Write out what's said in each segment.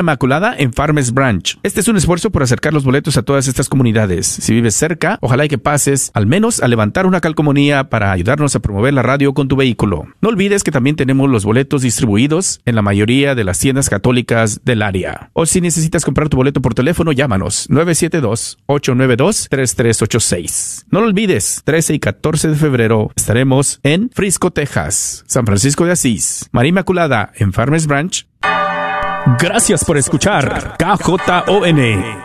Inmaculada en Farmers Branch. Este es un esfuerzo por acercar los boletos a todas estas comunidades. Si vives cerca, ojalá y que pases al menos a levantar una calcomanía para ayudarnos a promover la radio con tu vehículo. No olvides que también tenemos los boletos distribuidos en la mayoría de las tiendas católicas del área. O si necesitas comprar tu boleto por teléfono, llámanos 972-892-3386. No lo olvides, 13 y 14 de febrero estaremos en Frisco, Texas, San Francisco de Asís, María Inmaculada en Farmers Branch Gracias por escuchar KJON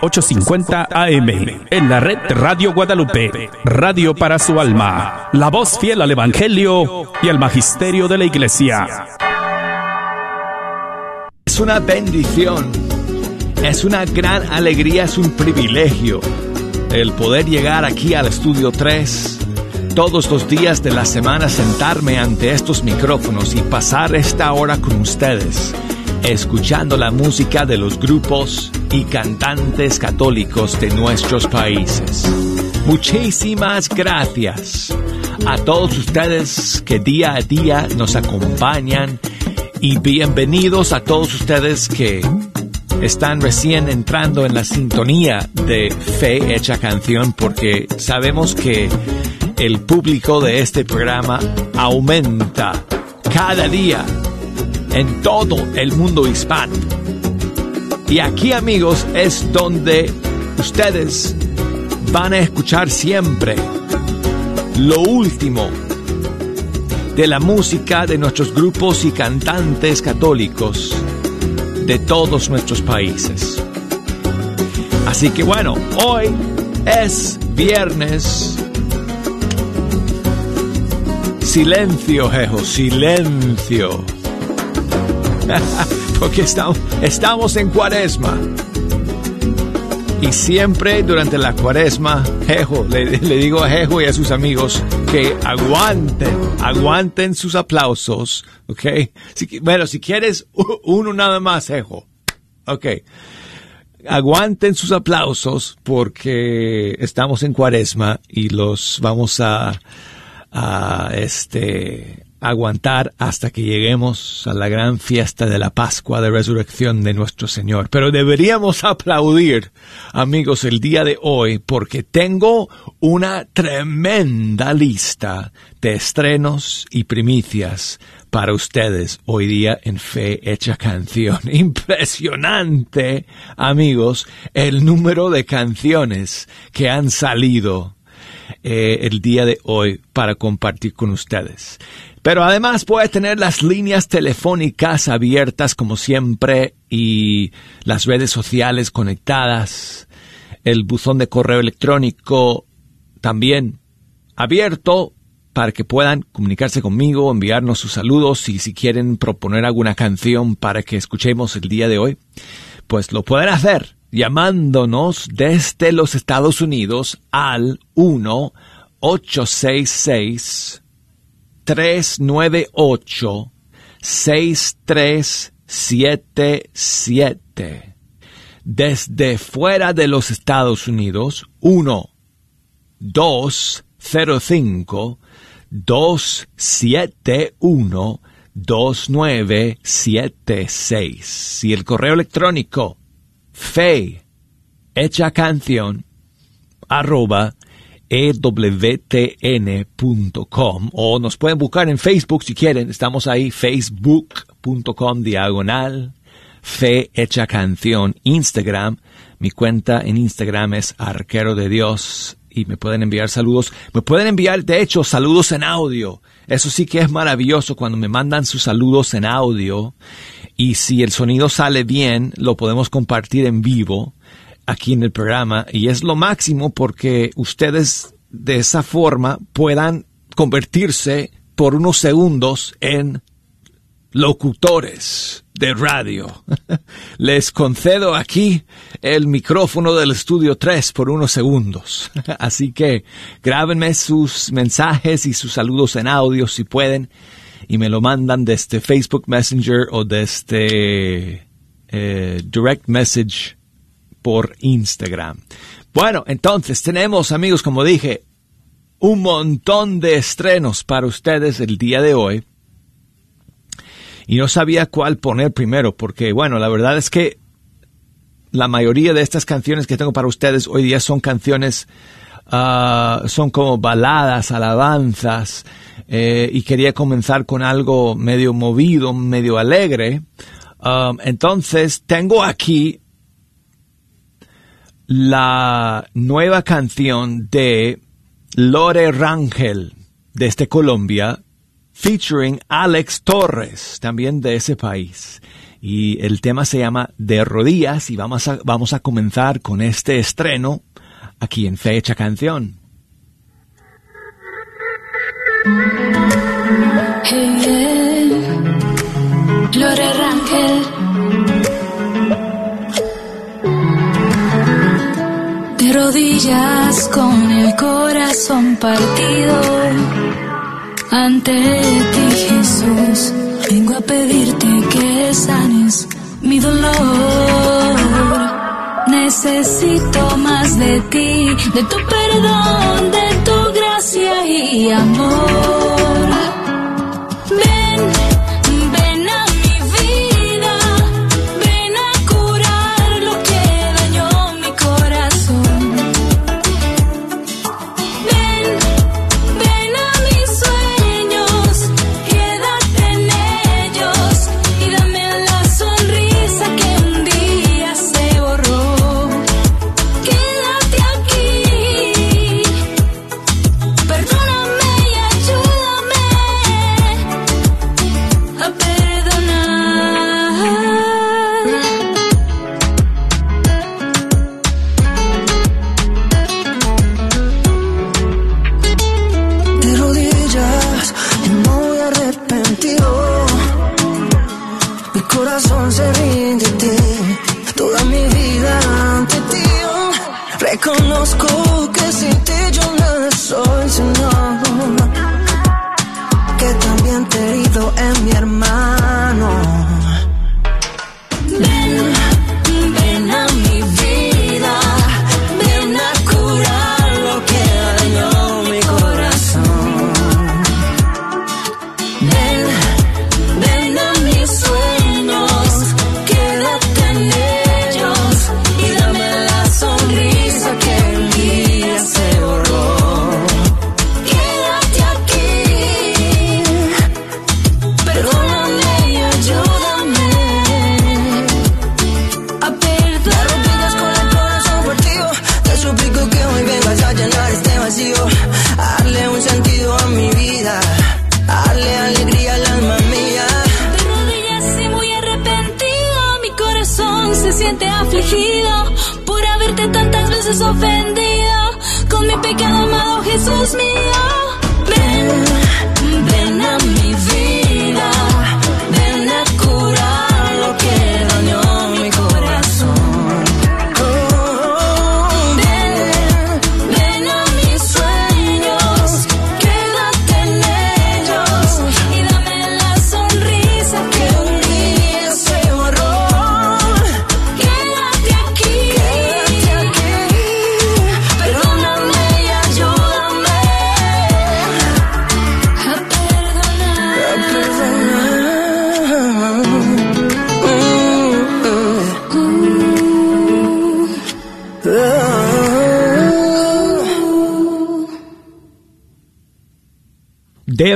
850 AM en la red Radio Guadalupe, radio para su alma, la voz fiel al Evangelio y al Magisterio de la Iglesia. Es una bendición, es una gran alegría, es un privilegio el poder llegar aquí al estudio 3 todos los días de la semana sentarme ante estos micrófonos y pasar esta hora con ustedes escuchando la música de los grupos y cantantes católicos de nuestros países. Muchísimas gracias a todos ustedes que día a día nos acompañan y bienvenidos a todos ustedes que están recién entrando en la sintonía de Fe Hecha Canción porque sabemos que el público de este programa aumenta cada día en todo el mundo hispano. Y aquí amigos es donde ustedes van a escuchar siempre lo último de la música de nuestros grupos y cantantes católicos de todos nuestros países. Así que bueno, hoy es viernes. Silencio, Jejo, silencio. porque estamos, en cuaresma. Y siempre durante la cuaresma, Jejo, le, digo a Jejo y a sus amigos que aguanten, aguanten sus aplausos, ¿ok? bueno, si quieres uno nada más, Jejo, ¿ok? Aguanten sus aplausos porque estamos en cuaresma y los vamos a, a este, aguantar hasta que lleguemos a la gran fiesta de la Pascua de Resurrección de nuestro Señor. Pero deberíamos aplaudir, amigos, el día de hoy porque tengo una tremenda lista de estrenos y primicias para ustedes hoy día en Fe Hecha Canción. Impresionante, amigos, el número de canciones que han salido eh, el día de hoy para compartir con ustedes. Pero además puede tener las líneas telefónicas abiertas como siempre y las redes sociales conectadas, el buzón de correo electrónico también abierto para que puedan comunicarse conmigo, enviarnos sus saludos y si quieren proponer alguna canción para que escuchemos el día de hoy, pues lo pueden hacer llamándonos desde los Estados Unidos al 1 866 398 6377. Desde fuera de los Estados Unidos, 1 205 271 2976. Y el correo electrónico fe hecha canción arroba ewtn.com o nos pueden buscar en Facebook si quieren. Estamos ahí, facebook.com diagonal fe hecha canción. Instagram, mi cuenta en Instagram es arquero de Dios y me pueden enviar saludos. Me pueden enviar, de hecho, saludos en audio. Eso sí que es maravilloso cuando me mandan sus saludos en audio y si el sonido sale bien, lo podemos compartir en vivo aquí en el programa y es lo máximo porque ustedes de esa forma puedan convertirse por unos segundos en locutores de radio. Les concedo aquí el micrófono del estudio 3 por unos segundos. Así que grábenme sus mensajes y sus saludos en audio si pueden y me lo mandan desde Facebook Messenger o desde eh, Direct Message por Instagram. Bueno, entonces tenemos amigos, como dije, un montón de estrenos para ustedes el día de hoy. Y no sabía cuál poner primero, porque bueno, la verdad es que la mayoría de estas canciones que tengo para ustedes hoy día son canciones, ah, son como baladas, alabanzas, eh, y quería comenzar con algo medio movido, medio alegre. Um, entonces, tengo aquí la nueva canción de Lore Rangel, desde Colombia, featuring Alex Torres, también de ese país. Y el tema se llama De Rodillas y vamos a, vamos a comenzar con este estreno aquí en Fecha Canción. Lore Rangel. Con el corazón partido. Ante ti, Jesús, vengo a pedirte que sanes mi dolor. Necesito más de ti, de tu perdón, de tu gracia y amor.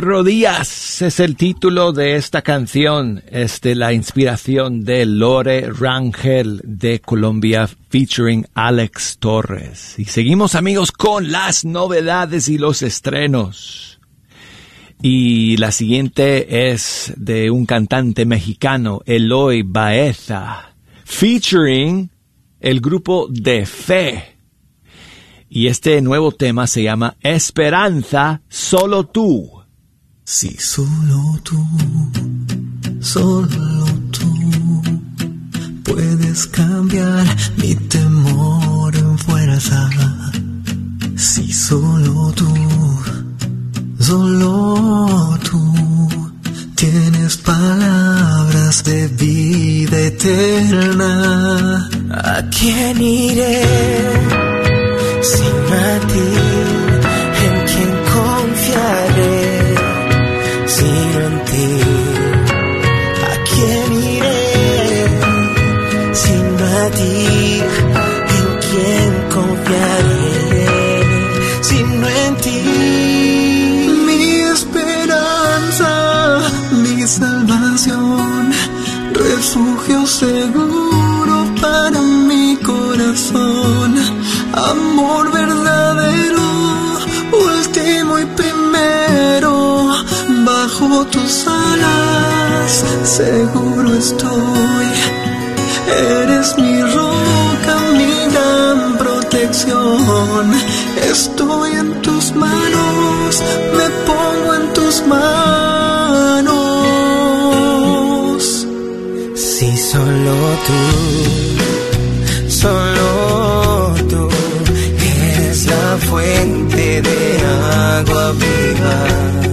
Rodillas es el título de esta canción, es de la inspiración de Lore Rangel de Colombia featuring Alex Torres. Y seguimos amigos con las novedades y los estrenos. Y la siguiente es de un cantante mexicano, Eloy Baeza, featuring el grupo De Fe. Y este nuevo tema se llama Esperanza, solo tú. Si solo tú, solo tú puedes cambiar mi temor en fuerza. Si solo tú, solo tú tienes palabras de vida eterna. ¿A quién iré sin a ti? Seguro estoy. Eres mi roca, mi gran protección. Estoy en tus manos, me pongo en tus manos. Si solo tú, solo tú eres la fuente de agua viva.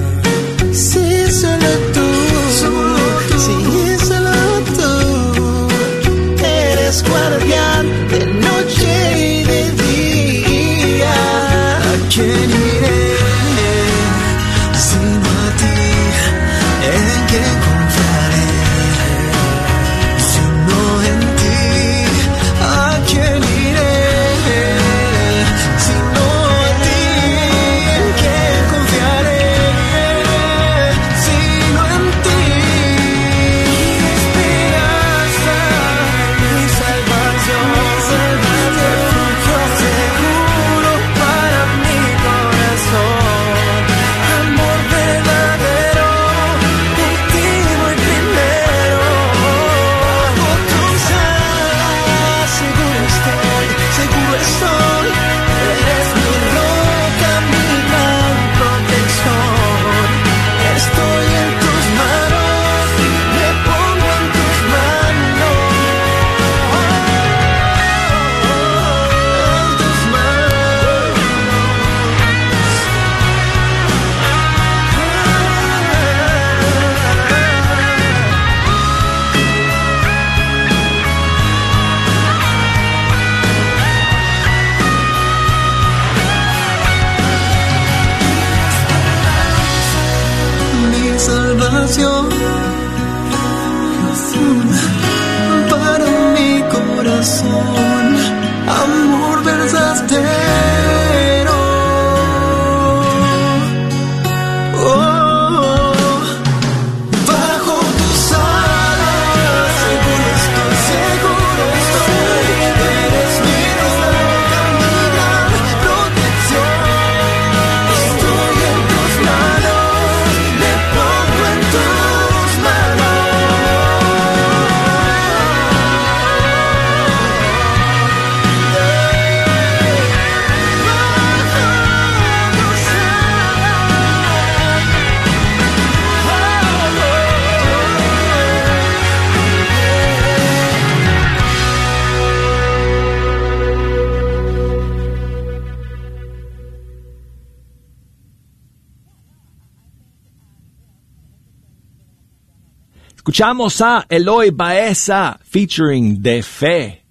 Escuchamos a Eloy Baeza featuring De Fe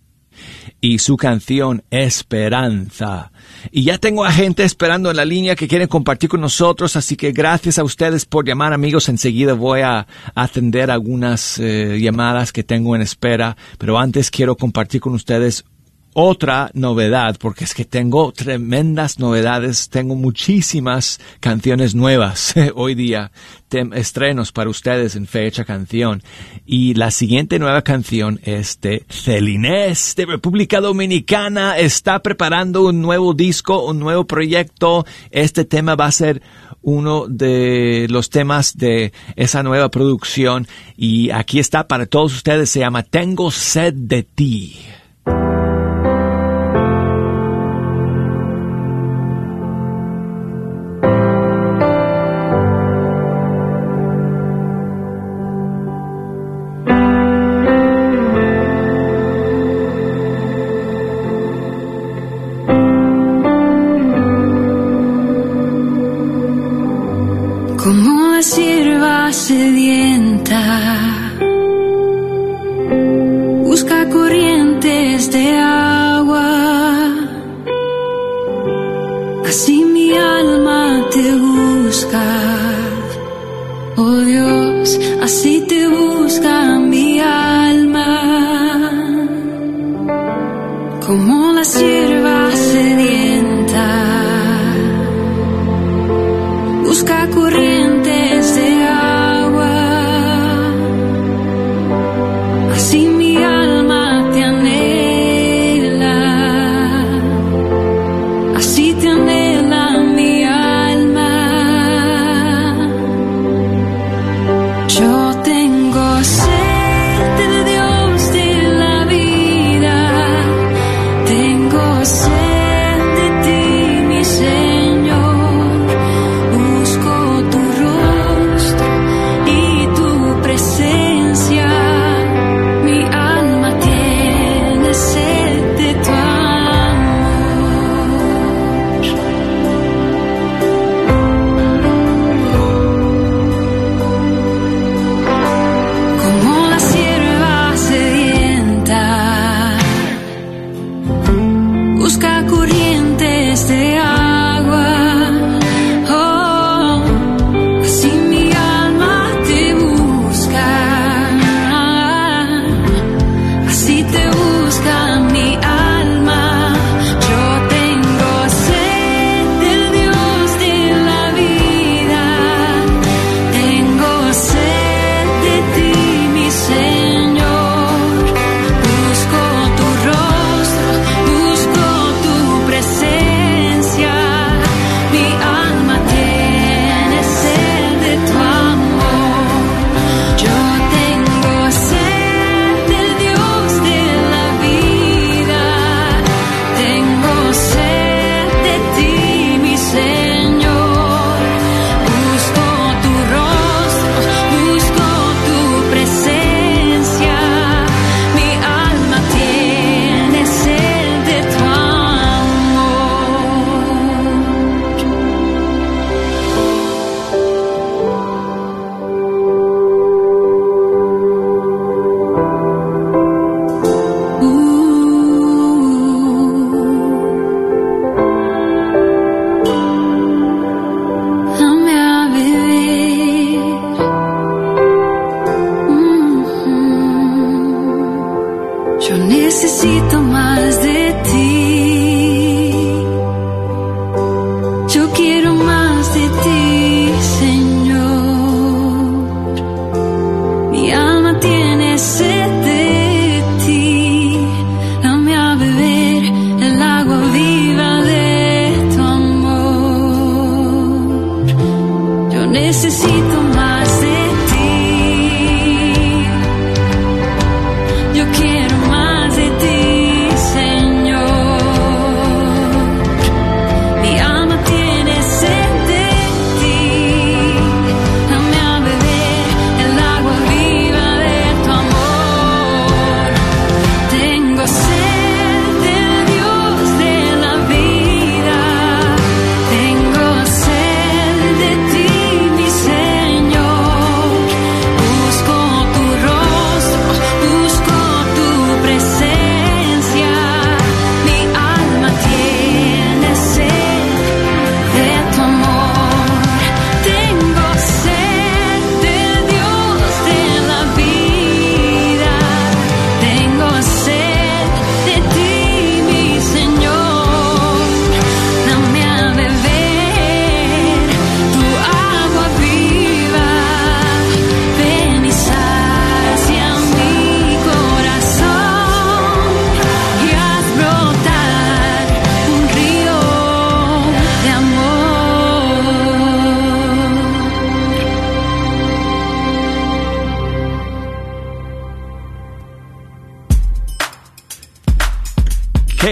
y su canción Esperanza. Y ya tengo a gente esperando en la línea que quieren compartir con nosotros, así que gracias a ustedes por llamar amigos. Enseguida voy a atender algunas eh, llamadas que tengo en espera, pero antes quiero compartir con ustedes otra novedad, porque es que tengo tremendas novedades, tengo muchísimas canciones nuevas hoy día, estrenos para ustedes en fecha canción. Y la siguiente nueva canción es de Celinés de República Dominicana, está preparando un nuevo disco, un nuevo proyecto. Este tema va a ser uno de los temas de esa nueva producción y aquí está para todos ustedes, se llama Tengo sed de ti. Como la sierva sedienta. Busca corrientes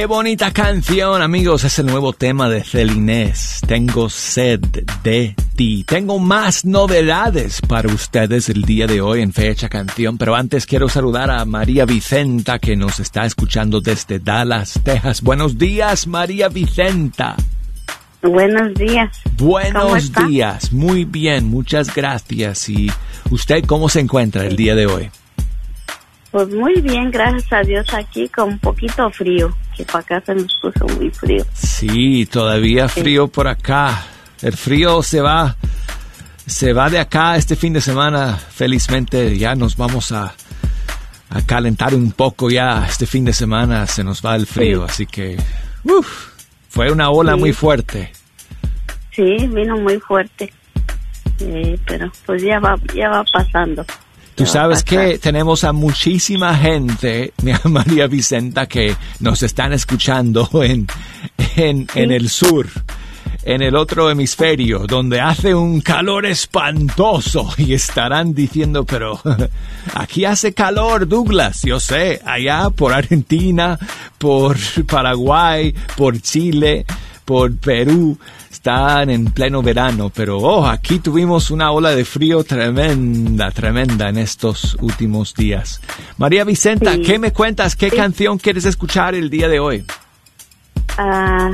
bonita canción, amigos. Es el nuevo tema de Celinés. Tengo sed de ti. Tengo más novedades para ustedes el día de hoy en Fecha Canción, pero antes quiero saludar a María Vicenta que nos está escuchando desde Dallas, Texas. Buenos días, María Vicenta. Buenos días. ¿Cómo Buenos días. Muy bien, muchas gracias. ¿Y usted cómo se encuentra el día de hoy? Pues muy bien, gracias a Dios aquí con un poquito frío, que para acá se nos puso muy frío. Sí, todavía frío por acá. El frío se va, se va de acá este fin de semana. Felizmente ya nos vamos a, a calentar un poco ya. Este fin de semana se nos va el frío, así que uf, fue una ola Sí. muy fuerte. Sí, vino muy fuerte. Sí, pero pues ya va, ya va pasando. Tú sabes que tenemos a muchísima gente, María Vicenta, que nos están escuchando en, en, en el sur, en el otro hemisferio, donde hace un calor espantoso y estarán diciendo, pero aquí hace calor, Douglas, yo sé, allá por Argentina, por Paraguay, por Chile, por Perú, están en pleno verano, pero oh, aquí tuvimos una ola de frío tremenda, tremenda en estos últimos días. María Vicenta, Sí. ¿qué me cuentas? ¿Qué canción quieres escuchar el día de hoy? Ah,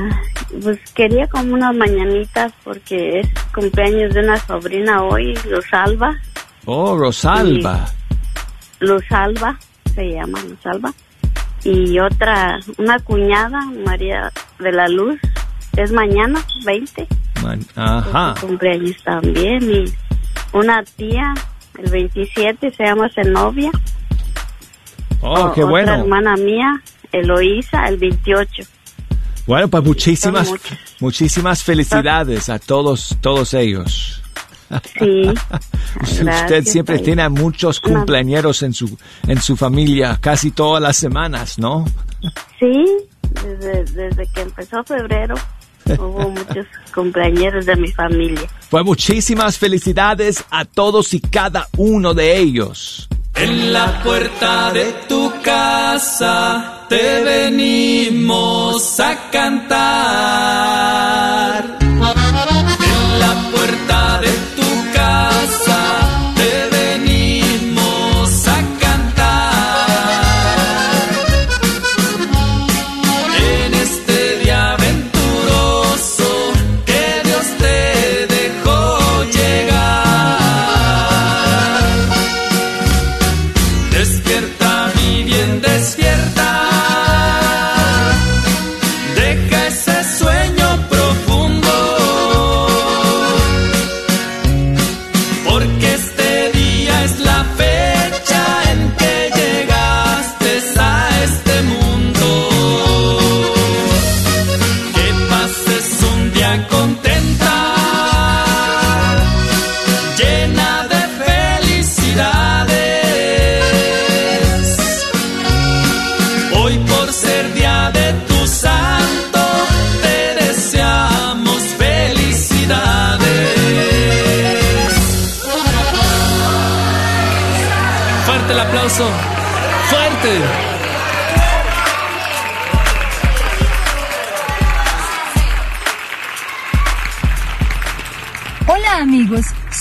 pues quería como unas mañanitas porque es cumpleaños de una sobrina hoy, Luz Alba. Oh, Rosalba. Luz Alba, se llama Luz Alba. Y otra, una cuñada, María de la Luz, es mañana, 20. Man- Ajá. Su cumpleaños también. Y una tía, el 27, se llama Zenobia. Oh, qué Otra bueno. hermana mía, Eloísa, el 28. Bueno, pues muchísimas, muchísimas felicidades a todos, todos ellos. Sí. Usted Gracias, siempre tiene a muchos cumpleañeros en su, en su familia, casi todas las semanas, ¿no? Sí, desde, desde que empezó febrero hubo muchos cumpleaños de mi familia. Pues muchísimas felicidades a todos y cada uno de ellos. En la puerta de tu casa te venimos a cantar.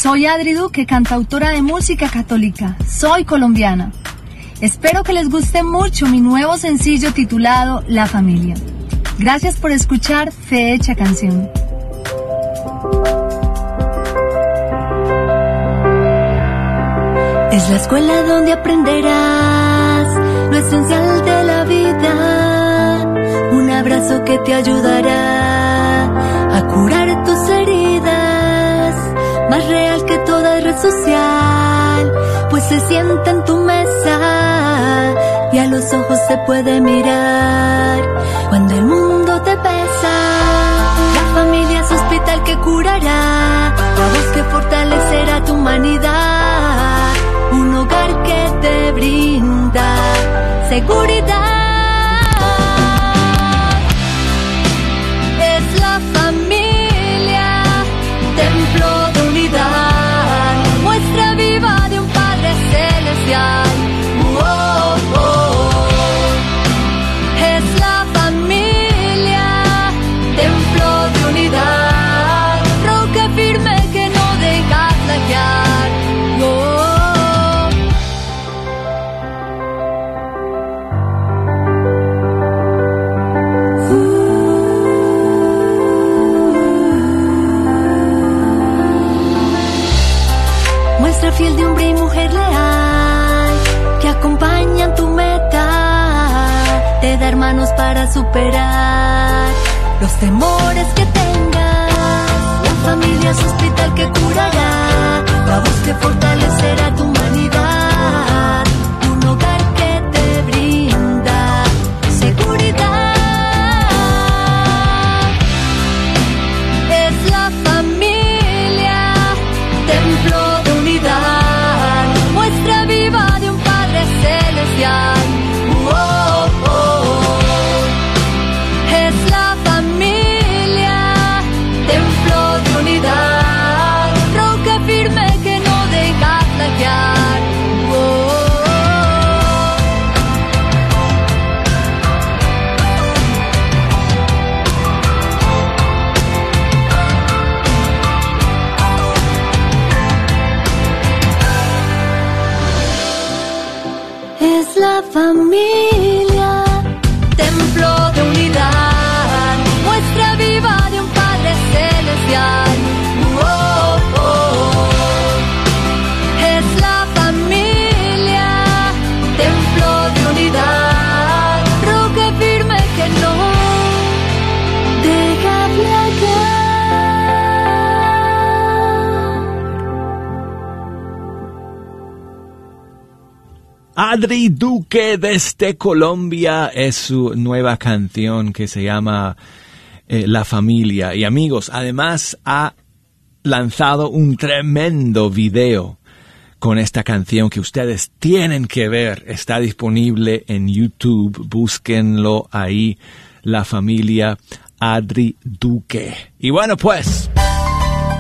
Soy Adri Duque, cantautora de música católica. Soy colombiana. Espero que les guste mucho mi nuevo sencillo titulado La familia. Gracias por escuchar Fe Hecha Canción. Es la escuela donde aprenderás lo esencial de la vida. Un abrazo que te ayudará a curar social, pues se sienta en tu mesa y a los ojos se puede mirar cuando el mundo te pesa. La familia es hospital que curará, la voz que fortalecerá tu humanidad, un hogar que te brinda seguridad. Superar los temores que tengas. La familia es hospital que curará. La voz que fortalecerá Adri Duque desde Colombia es su nueva canción que se llama eh, La familia. Y amigos, además ha lanzado un tremendo video con esta canción que ustedes tienen que ver. Está disponible en YouTube. Búsquenlo ahí. La familia Adri Duque. Y bueno, pues.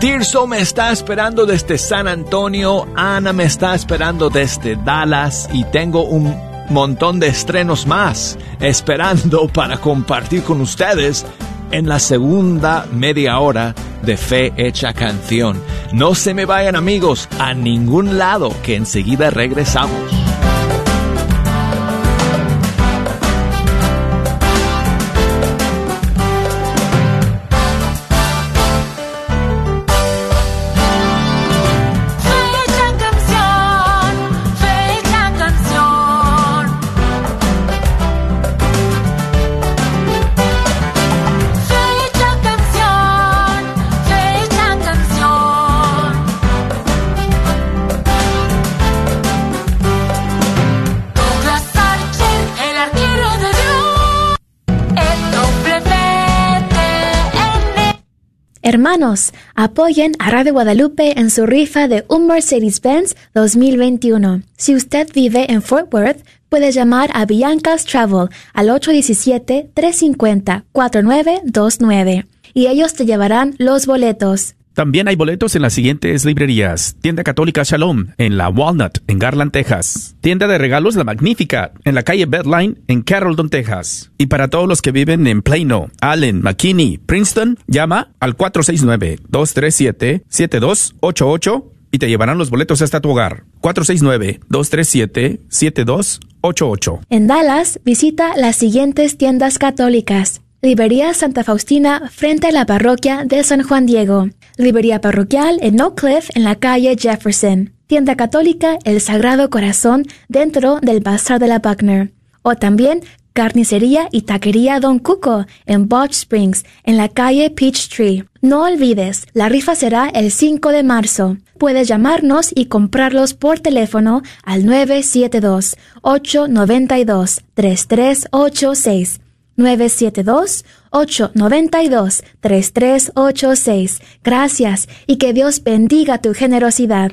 Tirso me está esperando desde San Antonio, Ana me está esperando desde Dallas y tengo un montón de estrenos más esperando para compartir con ustedes en la segunda media hora de Fe Hecha Canción. No se me vayan amigos a ningún lado que enseguida regresamos. Hermanos, apoyen a Radio Guadalupe en su rifa de un Mercedes-Benz 2021. Si usted vive en Fort Worth, puede llamar a Bianca's Travel al 817-350-4929 y ellos te llevarán los boletos. También hay boletos en las siguientes librerías. Tienda Católica Shalom, en la Walnut, en Garland, Texas. Tienda de regalos La Magnífica, en la calle Bedline, en Carrollton, Texas. Y para todos los que viven en Plano, Allen, McKinney, Princeton, llama al 469-237-7288 y te llevarán los boletos hasta tu hogar. 469-237-7288. En Dallas, visita las siguientes tiendas católicas. Librería Santa Faustina frente a la parroquia de San Juan Diego. Librería parroquial en Oak Cliff en la calle Jefferson. Tienda católica El Sagrado Corazón dentro del Bazar de la Buckner. O también Carnicería y Taquería Don Cuco en Botch Springs en la calle Peachtree. No olvides, la rifa será el 5 de marzo. Puedes llamarnos y comprarlos por teléfono al 972-892-3386. 972-892-3386. Gracias y que Dios bendiga tu generosidad.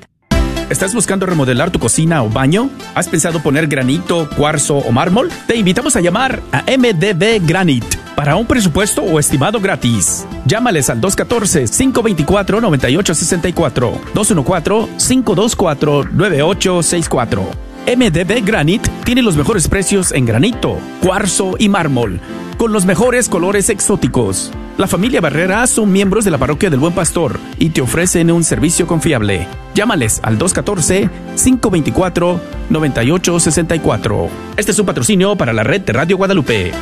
¿Estás buscando remodelar tu cocina o baño? ¿Has pensado poner granito, cuarzo o mármol? Te invitamos a llamar a MDB Granite para un presupuesto o estimado gratis. Llámales al 214-524-9864, 214-524-9864. MDB Granite tiene los mejores precios en granito, cuarzo y mármol, con los mejores colores exóticos. La familia Barrera son miembros de la parroquia del Buen Pastor y te ofrecen un servicio confiable. Llámales al 214-524-9864. Este es un patrocinio para la red de Radio Guadalupe.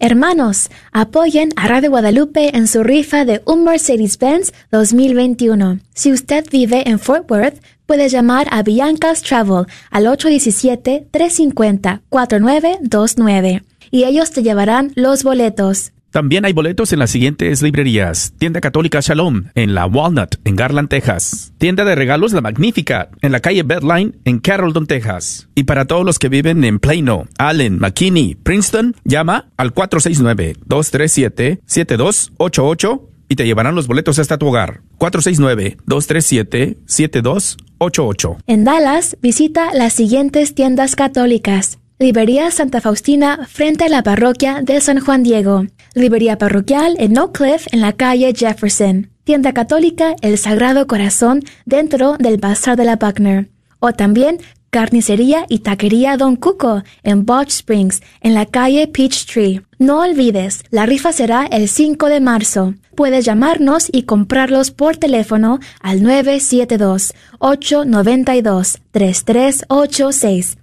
Hermanos, apoyen a Radio Guadalupe en su rifa de un Mercedes-Benz 2021. Si usted vive en Fort Worth, puede llamar a Bianca's Travel al 817-350-4929 y ellos te llevarán los boletos. También hay boletos en las siguientes librerías. Tienda Católica Shalom, en la Walnut, en Garland, Texas. Tienda de regalos La Magnífica, en la calle Bedline, en Carrollton, Texas. Y para todos los que viven en Plano, Allen, McKinney, Princeton, llama al 469-237-7288 y te llevarán los boletos hasta tu hogar. 469-237-7288. En Dallas, visita las siguientes tiendas católicas. Librería Santa Faustina frente a la parroquia de San Juan Diego. Librería parroquial en Oak Cliff en la calle Jefferson. Tienda católica El Sagrado Corazón dentro del Bazar de la Buckner. O también Carnicería y Taquería Don Cuco en Botch Springs en la calle Peachtree. No olvides, la rifa será el 5 de marzo. Puedes llamarnos y comprarlos por teléfono al 972-892-3386.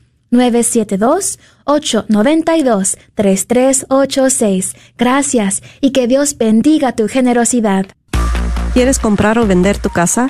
892-3386. Gracias y que Dios bendiga tu generosidad. ¿Quieres comprar o vender tu casa?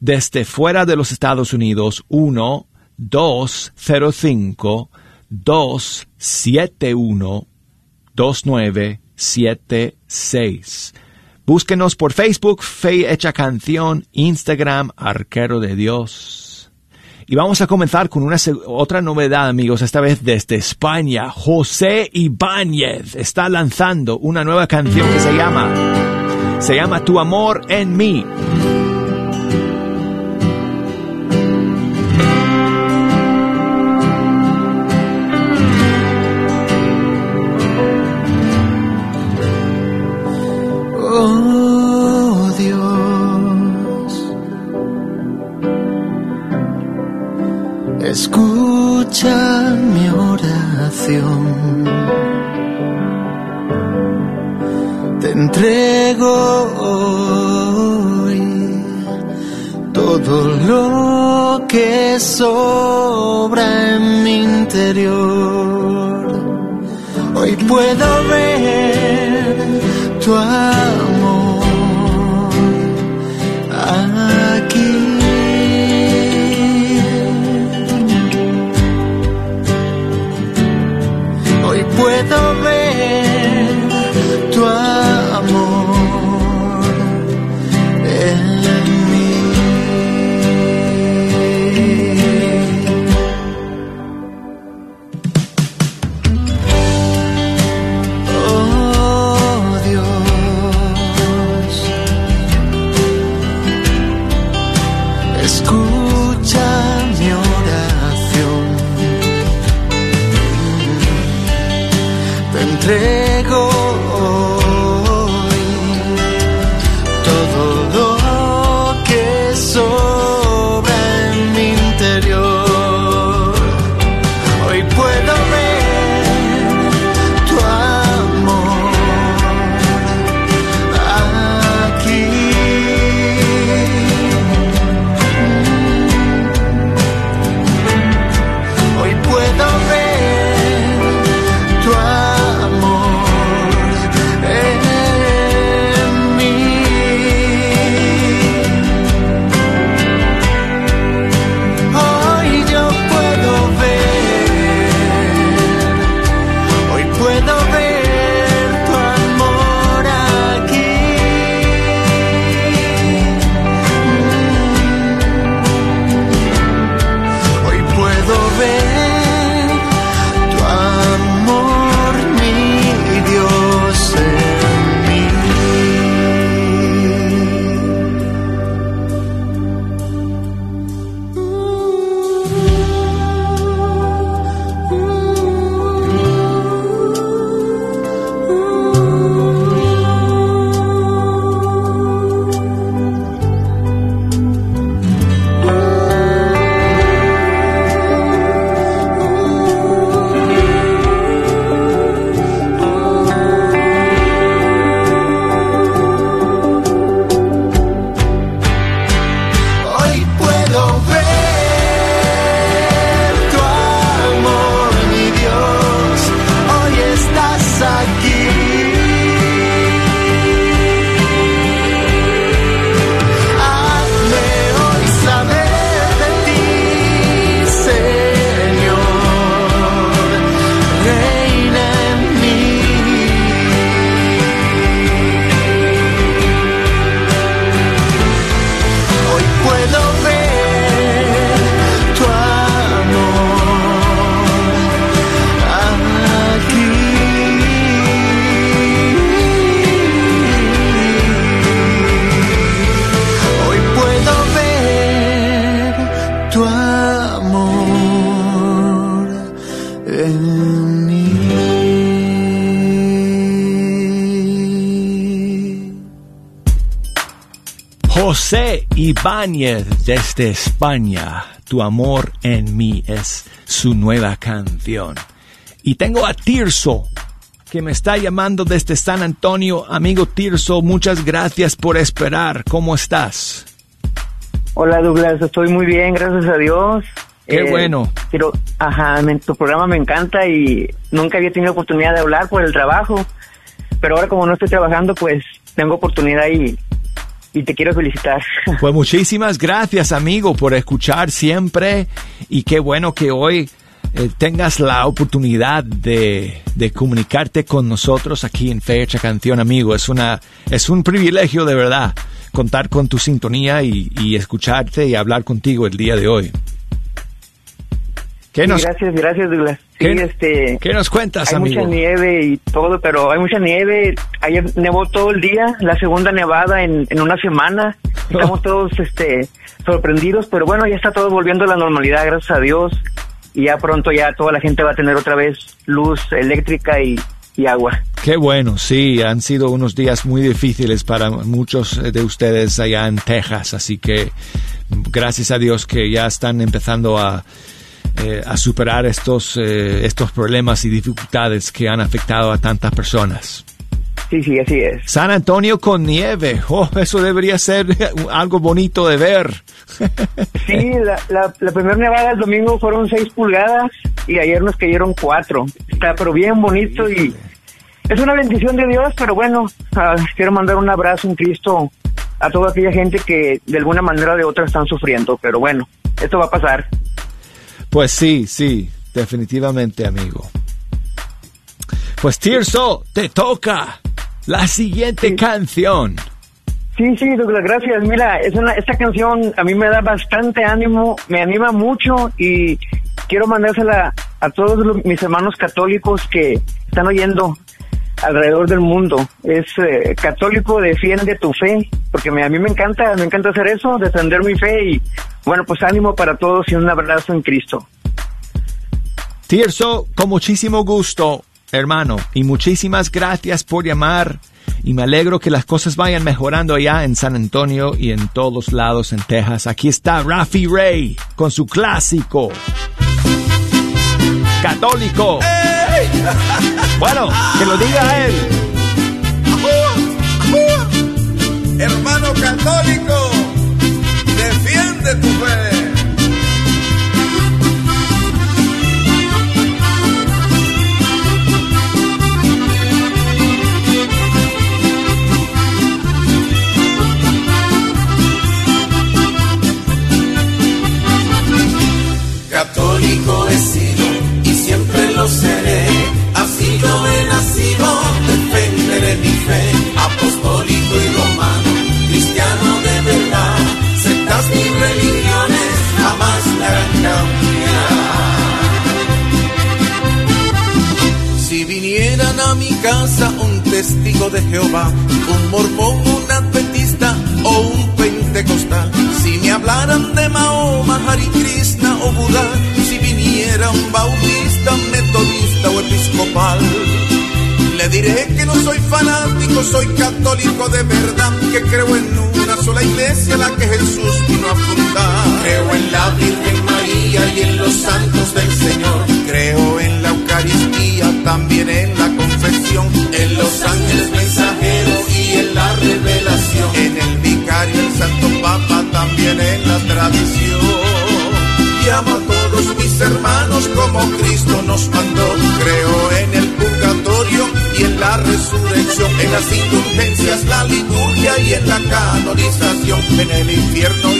Desde fuera de los Estados Unidos, 1 205 271 2976. Búsquenos por Facebook, Fe Hecha Canción, Instagram, Arquero de Dios. Y vamos a comenzar con una otra novedad, amigos, esta vez desde España. José Ibáñez está lanzando una nueva canción que se llama, se llama Tu amor en mí. Mi oración. Te entrego hoy todo lo que sobra en mi interior. Hoy puedo ver tu amor Desde España. Tu amor en mí es su nueva canción. Y tengo a Tirso que me está llamando desde San Antonio. Amigo Tirso, muchas gracias por esperar. ¿Cómo estás? Hola Douglas, estoy muy bien, gracias a Dios. Qué bueno. Pero, ajá, me- tu programa me encanta y nunca había tenido oportunidad de hablar por el trabajo. Pero ahora como no estoy trabajando, pues tengo oportunidad y, y te quiero felicitar. Pues muchísimas gracias, amigo, por escuchar siempre y qué bueno que hoy eh, tengas la oportunidad de, de comunicarte con nosotros aquí en Fecha Canción, amigo. Es una es un privilegio de verdad contar con tu sintonía y, y escucharte y hablar contigo el día de hoy. ¿Qué Sí, nos, Gracias, gracias Douglas. Sí, ¿Qué- este, qué nos cuentas, hay amigo? mucha nieve y todo, pero hay mucha nieve. Ayer nevó todo el día, la segunda nevada en, en una semana. Estamos todos este, sorprendidos, pero bueno, ya está todo volviendo a la normalidad, gracias a Dios. Y ya pronto ya toda la gente va a tener otra vez luz eléctrica y, y agua. Qué bueno, sí, han sido unos días muy difíciles para muchos de ustedes allá en Texas, así que gracias a Dios que ya están empezando a, eh, a superar estos, eh, estos problemas y dificultades que han afectado a tantas personas. Sí, sí, así es. San Antonio con nieve, oh, eso debería ser algo bonito de ver. Sí, la, la, la primera nevada el domingo fueron seis pulgadas y ayer nos cayeron cuatro. Está pero bien bonito y es una bendición de Dios, pero bueno, ah, quiero mandar un abrazo en Cristo a toda aquella gente que de alguna manera o de otra están sufriendo, pero bueno, esto va a pasar. Pues sí, sí, definitivamente, amigo. Pues Tirso, te toca la siguiente canción. Sí, sí, Douglas, gracias. Mira, es una, esta canción a mí me da bastante ánimo, me anima mucho y quiero mandársela a todos los- mis hermanos católicos que están oyendo alrededor del mundo. Es eh, católico, defiende tu fe, porque me- a mí me encanta, me encanta hacer eso, defender mi fe y bueno, pues ánimo para todos y un abrazo en Cristo. Tirso, con muchísimo gusto, hermano, y muchísimas gracias por llamar. Y me alegro que las cosas vayan mejorando allá en San Antonio y en todos lados en Texas. Aquí está Rafi Ray con su clásico. Católico. Bueno, que lo diga él. Hermano católico, defiende tu fe. En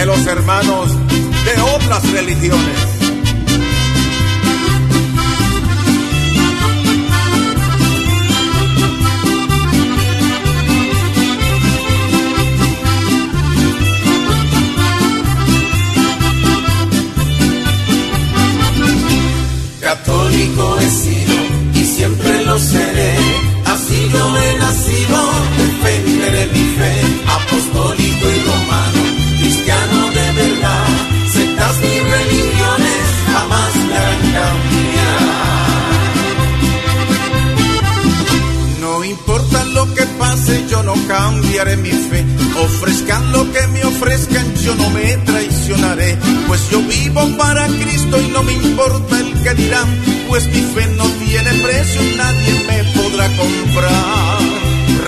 de los hermanos de otras religiones. Católico he sido y siempre lo seré, así yo me no cambiaré mi fe. Ofrezcan lo que me ofrezcan, yo no me traicionaré. Pues yo vivo para Cristo y no me importa el que dirán. Pues mi fe no tiene precio, nadie me podrá comprar.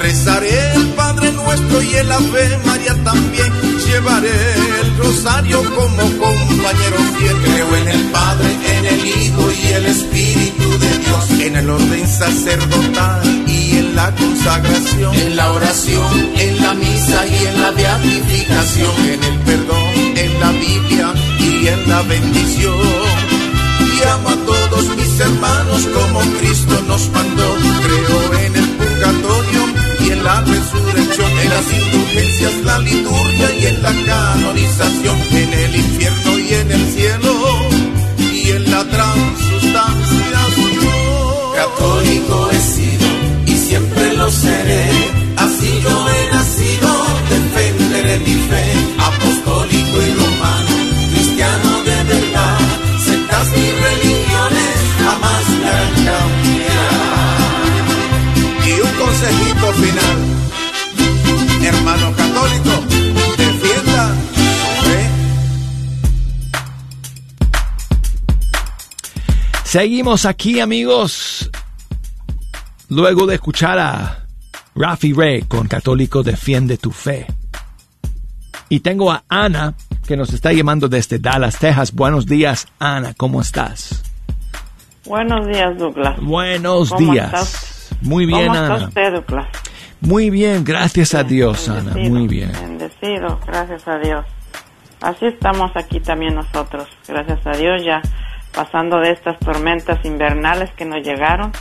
Rezaré el Padre Nuestro y el Ave María también. Llevaré el rosario como compañero fiel. Creo en el Padre, en el Hijo y el Espíritu de Dios. En el orden sacerdotal y en la consagración. En la oración, en la misa y en la beatificación. En el perdón, en la Biblia y en la bendición. Y amo a todos mis hermanos como Cristo nos mandó. Creo en el purgatorio y en la resurrección, en las indulgencias, la liturgia y en la canonización, en el infierno y en el cielo y en la transustanciación. Católico siempre lo seré, así yo he nacido, defenderé mi fe, apostólico y romano, cristiano de verdad, sectas y religiones jamás me harán cambiar. Y un consejito final, hermano católico. Seguimos aquí, amigos. Luego de escuchar a Rafi Ray con Católico Defiende tu Fe. Y tengo a Ana, que nos está llamando desde Dallas, Texas. Buenos días, Ana, ¿cómo estás? Buenos días, Douglas. Buenos ¿Cómo días. estás? Muy bien, ¿Cómo está Ana. usted, Douglas? Muy bien, gracias a Dios, Ana. Muy bien. Bendecido, gracias a Dios. Así estamos aquí también nosotros, gracias a Dios, ya pasando de estas tormentas invernales que nos llegaron,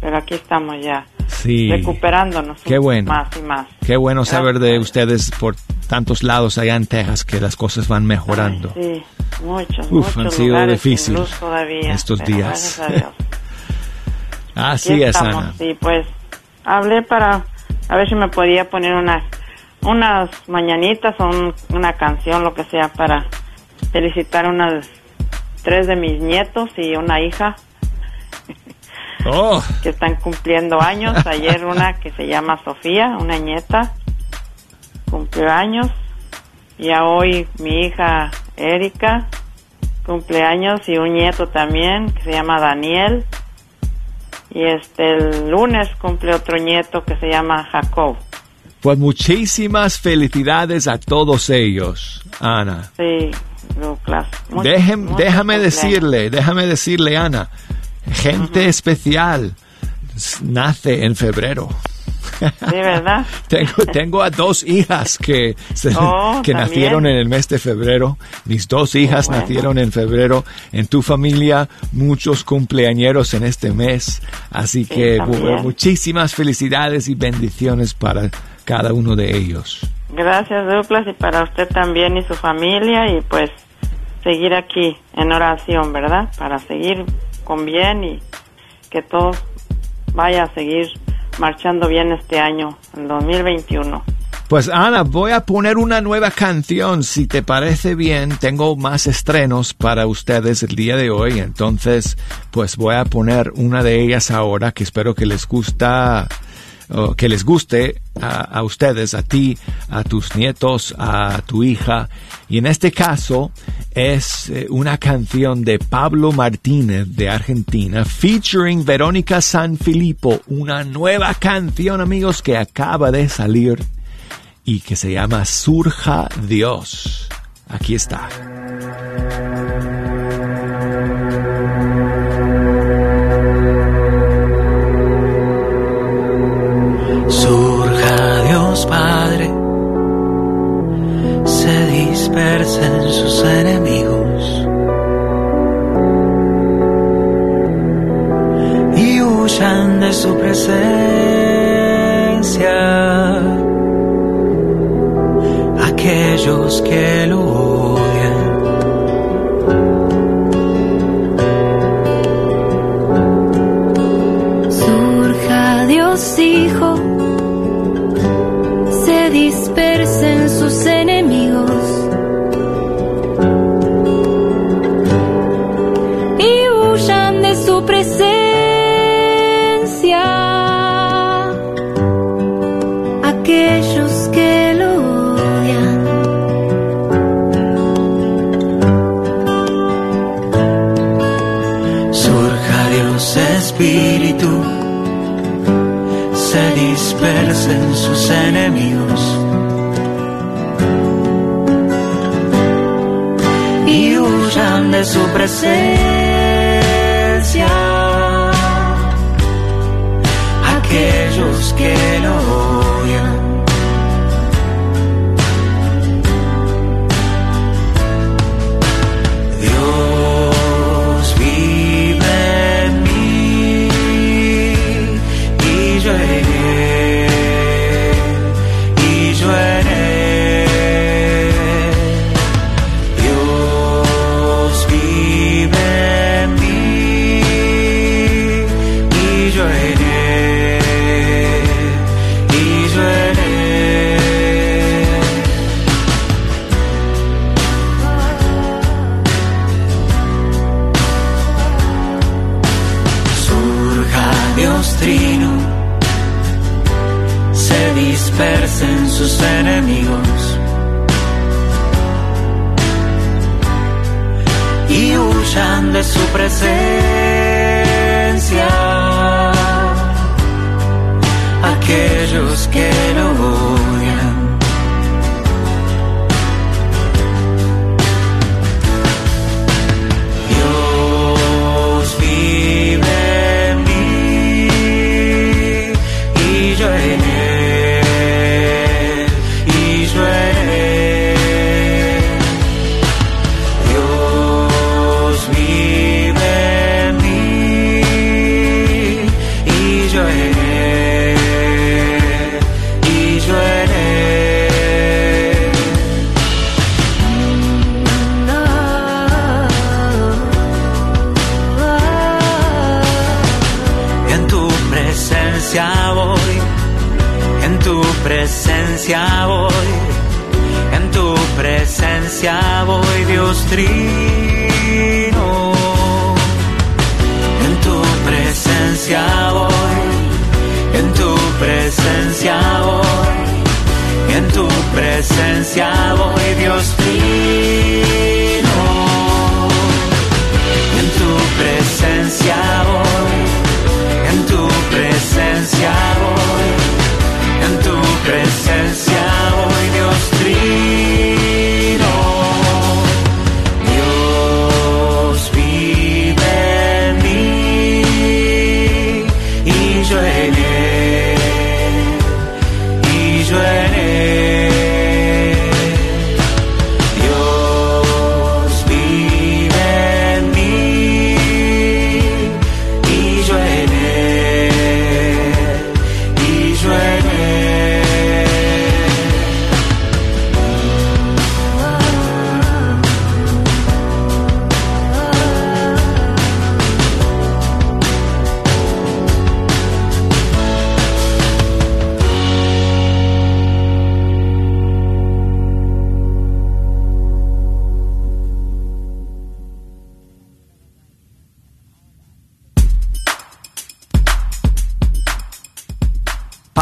pero aquí estamos ya, Sí. recuperándonos Qué bueno. más y más. Qué bueno saber de ustedes por tantos lados allá en Texas que las cosas van mejorando. Sí, muchos, Uf, muchos han sido difíciles estos días. Así es, estamos, Ana. Sí, pues hablé para a ver si me podía poner unas unas mañanitas o un- una canción, lo que sea, para felicitar unas tres de mis nietos y una hija Oh, que están cumpliendo años. Ayer una que se llama Sofía, una nieta, cumplió años. Y a hoy mi hija Erika cumpleaños y un nieto también que se llama Daniel. Y este el lunes cumple otro nieto que se llama Jacob. pues muchísimas felicidades a todos ellos, Ana. Sí, muchos déjame cumpleaños. decirle, déjame decirle, Ana, gente especial nace en febrero. Sí, ¿verdad? Tengo, tengo a dos hijas que, se- Oh, que nacieron en el mes de febrero. Mis dos hijas bueno. nacieron en febrero. En tu familia, muchos cumpleañeros en este mes. Así Sí, que también. muchísimas felicidades y bendiciones para cada uno de ellos. Gracias, Douglas, y para usted también y su familia, y pues seguir aquí en oración, ¿verdad? Para seguir con bien y que todo vaya a seguir marchando bien este año, el 2021. Pues Ana, voy a poner una nueva canción, si te parece bien. Tengo más estrenos para ustedes el día de hoy, entonces pues voy a poner una de ellas ahora que espero que les gusta, que les guste a, a ustedes, a ti, a tus nietos, a tu hija. Y en este caso es eh, una canción de Pablo Martínez de Argentina, featuring Verónica Sanfilippo, una nueva canción, amigos, que acaba de salir y que se llama Surja Dios. Aquí está. Surja Dios Padre, se dispersen sus enemigos. Y huyan de su presencia. Aquellos que lo odian. Surja Dios Hijo, dispersen sus enemigos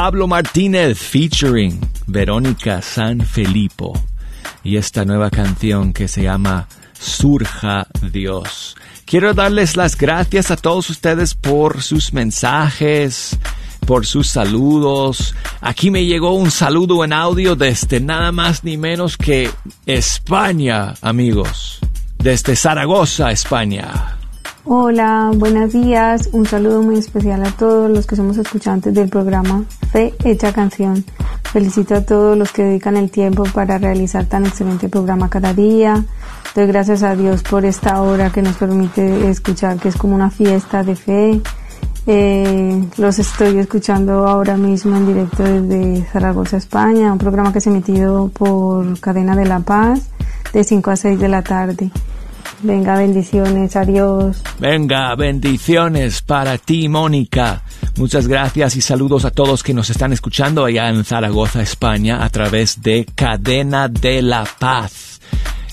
Pablo Martínez featuring Verónica San Felipo y esta nueva canción que se llama Surja Dios. Quiero darles las gracias a todos ustedes por sus mensajes, por sus saludos. Aquí me llegó un saludo en audio desde nada más ni menos que España, amigos. Desde Zaragoza, España. Hola, buenos días. Un saludo muy especial a todos los que somos escuchantes del programa Fe Hecha Canción. Felicito a todos los que dedican el tiempo para realizar tan excelente programa cada día. Doy gracias a Dios por esta hora que nos permite escuchar, que es como una fiesta de fe. Eh, los estoy escuchando ahora mismo en directo desde Zaragoza, España, un programa que se ha emitido por Cadena de la Paz de 5 a 6 de la tarde. Venga, bendiciones, adiós. Venga, bendiciones para ti, Mónica. Muchas gracias y saludos a todos que nos están escuchando allá en Zaragoza, España, a través de Cadena de la Paz.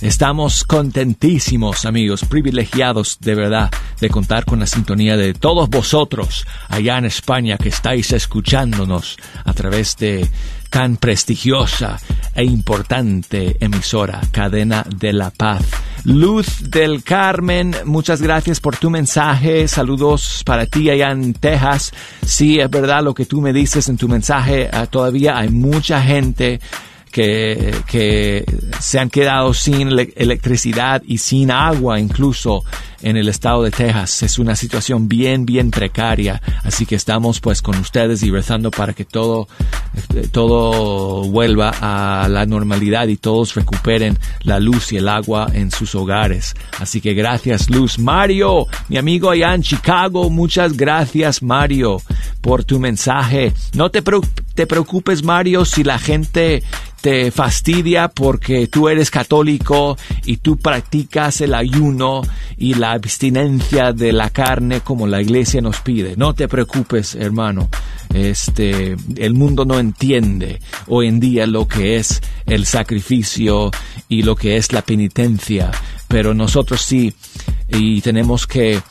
Estamos contentísimos, amigos, privilegiados de verdad de contar con la sintonía de todos vosotros allá en España que estáis escuchándonos a través de tan prestigiosa e importante emisora, Cadena de la Paz. Luz del Carmen, muchas gracias por tu mensaje. Saludos para ti allá en Texas. Sí, es verdad lo que tú me dices en tu mensaje. Ah, todavía hay mucha gente que, que se han quedado sin electricidad y sin agua incluso en el estado de Texas. Es una situación bien, bien precaria. Así que estamos pues con ustedes y rezando para que todo, todo vuelva a la normalidad y todos recuperen la luz y el agua en sus hogares. Así que gracias Luz. Mario, mi amigo allá en Chicago, muchas gracias Mario por tu mensaje. No te, te preocupes Mario si la gente te fastidia porque tú eres católico y tú practicas el ayuno y la abstinencia de la carne como la iglesia nos pide. No te preocupes, hermano. Este, el mundo no entiende hoy en día lo que es el sacrificio y lo que es la penitencia, pero nosotros sí y tenemos que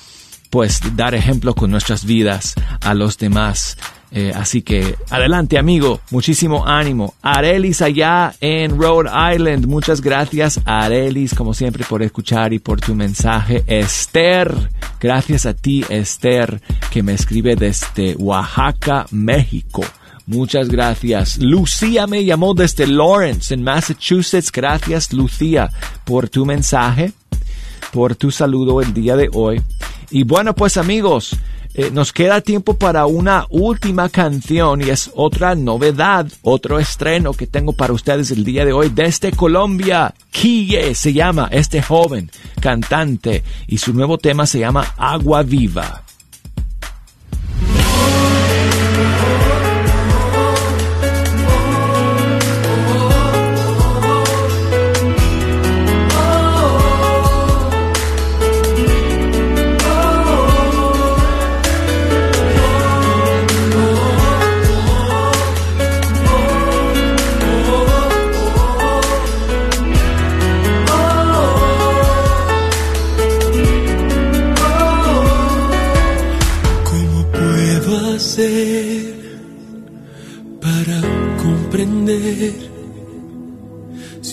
pues dar ejemplo con nuestras vidas a los demás eh, así que adelante amigo, muchísimo ánimo. Arelis allá en Rhode Island, muchas gracias Arelis como siempre por escuchar y por tu mensaje. Esther, gracias a ti Esther que me escribe desde Oaxaca, México. Muchas gracias. Lucía me llamó desde Lawrence, en Massachusetts. Gracias, Lucía, por tu mensaje, por tu saludo el día de hoy. Y bueno, pues amigos, eh, nos queda tiempo para una última canción y es otra novedad, otro estreno que tengo para ustedes el día de hoy desde Colombia. Kille se llama este joven cantante y su nuevo tema se llama Agua Viva.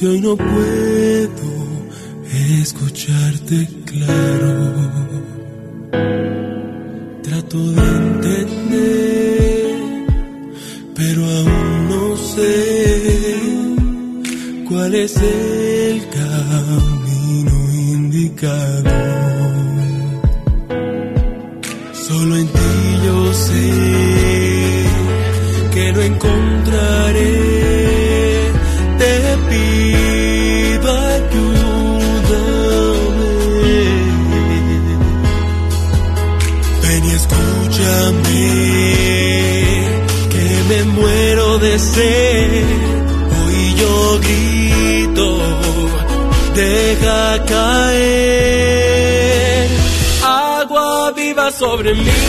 Si hoy no puedo escucharte claro? Trato de entender, pero aún no sé cuál es el viva sobre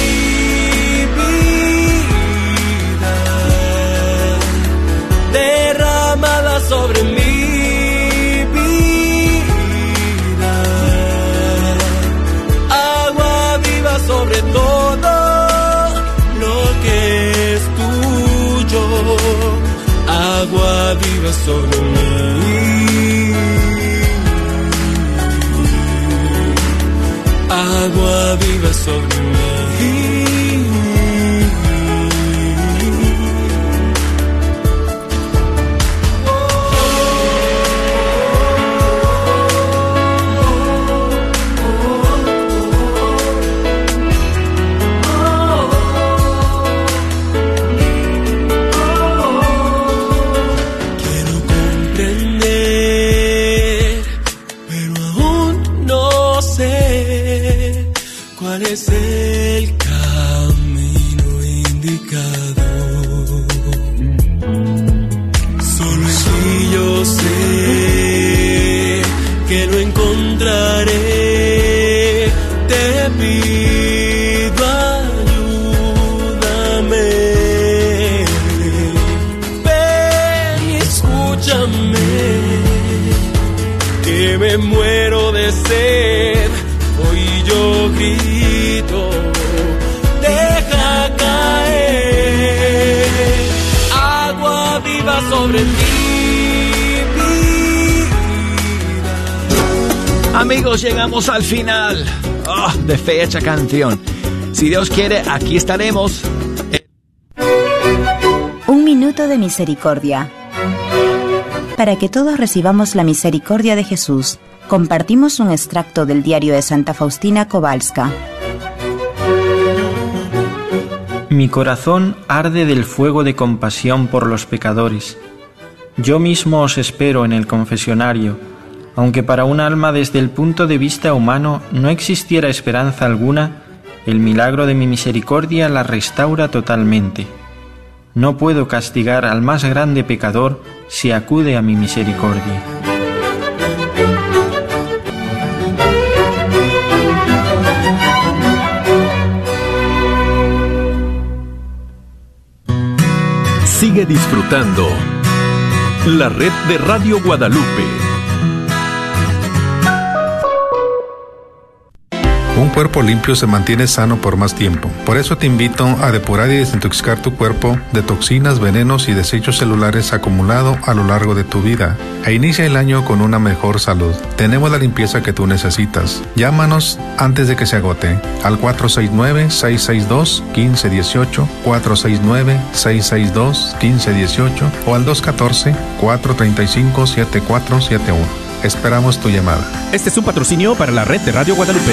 Amigos, llegamos al final ah, de Fecha Canción. Si Dios quiere, aquí estaremos. Un minuto de misericordia. Para que todos recibamos la misericordia de Jesús, compartimos un extracto del diario de Santa Faustina Kowalska. Mi corazón arde del fuego de compasión por los pecadores. Yo mismo os espero en el confesionario, aunque para un alma desde el punto de vista humano no existiera esperanza alguna, el milagro de mi misericordia la restaura totalmente. No puedo castigar al más grande pecador si acude a mi misericordia. Sigue disfrutando la red de Radio Guadalupe. Un cuerpo limpio se mantiene sano por más tiempo. Por eso te invito a depurar y desintoxicar tu cuerpo de toxinas, venenos y desechos celulares acumulados a lo largo de tu vida. E inicia el año con una mejor salud. Tenemos la limpieza que tú necesitas. Llámanos antes de que se agote al 469-662-1518, 469-662-1518 o al 214-435-7471. Esperamos tu llamada. Este es un patrocinio para la red de Radio Guadalupe.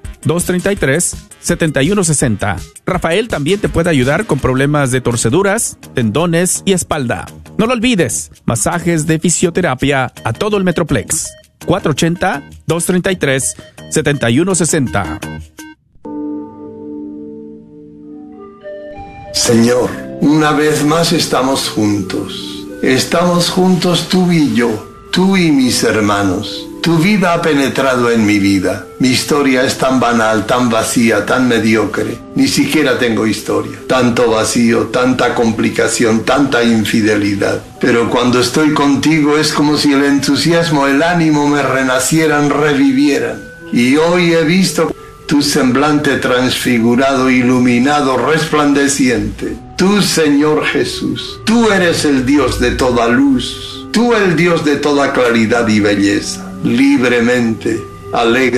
480-233-7160. Rafael también te puede ayudar con problemas de torceduras, tendones y espalda. No lo olvides, masajes de fisioterapia a todo el Metroplex. 480-233-7160. Señor, una vez más estamos juntos. Estamos juntos tú y yo, tú y mis hermanos. Tu vida ha penetrado en mi vida. Mi historia es tan banal, tan vacía, tan mediocre. Ni siquiera tengo historia. Tanto vacío, tanta complicación, tanta infidelidad. Pero cuando estoy contigo es como si el entusiasmo, el ánimo me renacieran, revivieran. Y hoy he visto tu semblante transfigurado, iluminado, resplandeciente. Tú, Señor Jesús, tú eres el Dios de toda luz, tú el Dios de toda claridad y belleza. Libremente, alegre